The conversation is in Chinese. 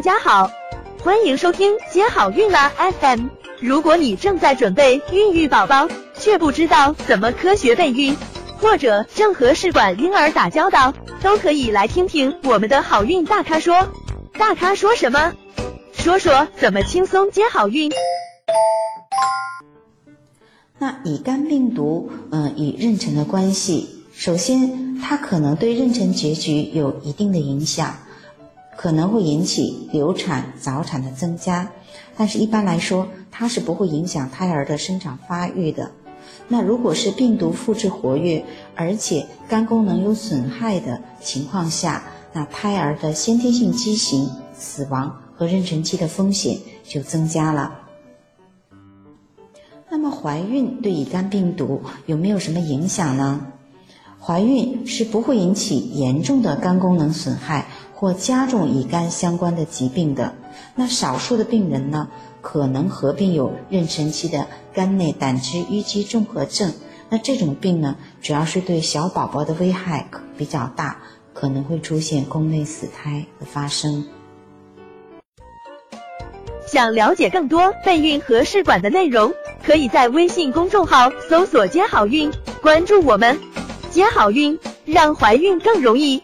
大家好，欢迎收听接好运啦 FM。如果你正在准备孕育宝宝，却不知道怎么科学备孕，或者正和试管婴儿打交道，都可以来听听我们的好运大咖说。大咖说什么？说说怎么轻松接好运。那乙肝病毒，嗯，与妊娠的关系，首先它可能对妊娠结局有一定的影响。可能会引起流产、早产的增加，但是一般来说，它是不会影响胎儿的生长发育的。那如果是病毒复制活跃，而且肝功能有损害的情况下，那胎儿的先天性畸形、死亡和妊娠期的风险就增加了。那么怀孕对乙肝病毒有没有什么影响呢？怀孕是不会引起严重的肝功能损害。或加重乙肝相关的疾病的，那少数的病人呢，可能合并有妊娠期的肝内胆汁淤积综合症。那这种病呢，主要是对小宝宝的危害比较大，可能会出现宫内死胎的发生。想了解更多备孕和试管的内容，可以在微信公众号搜索“接好运”，关注我们，接好运，让怀孕更容易。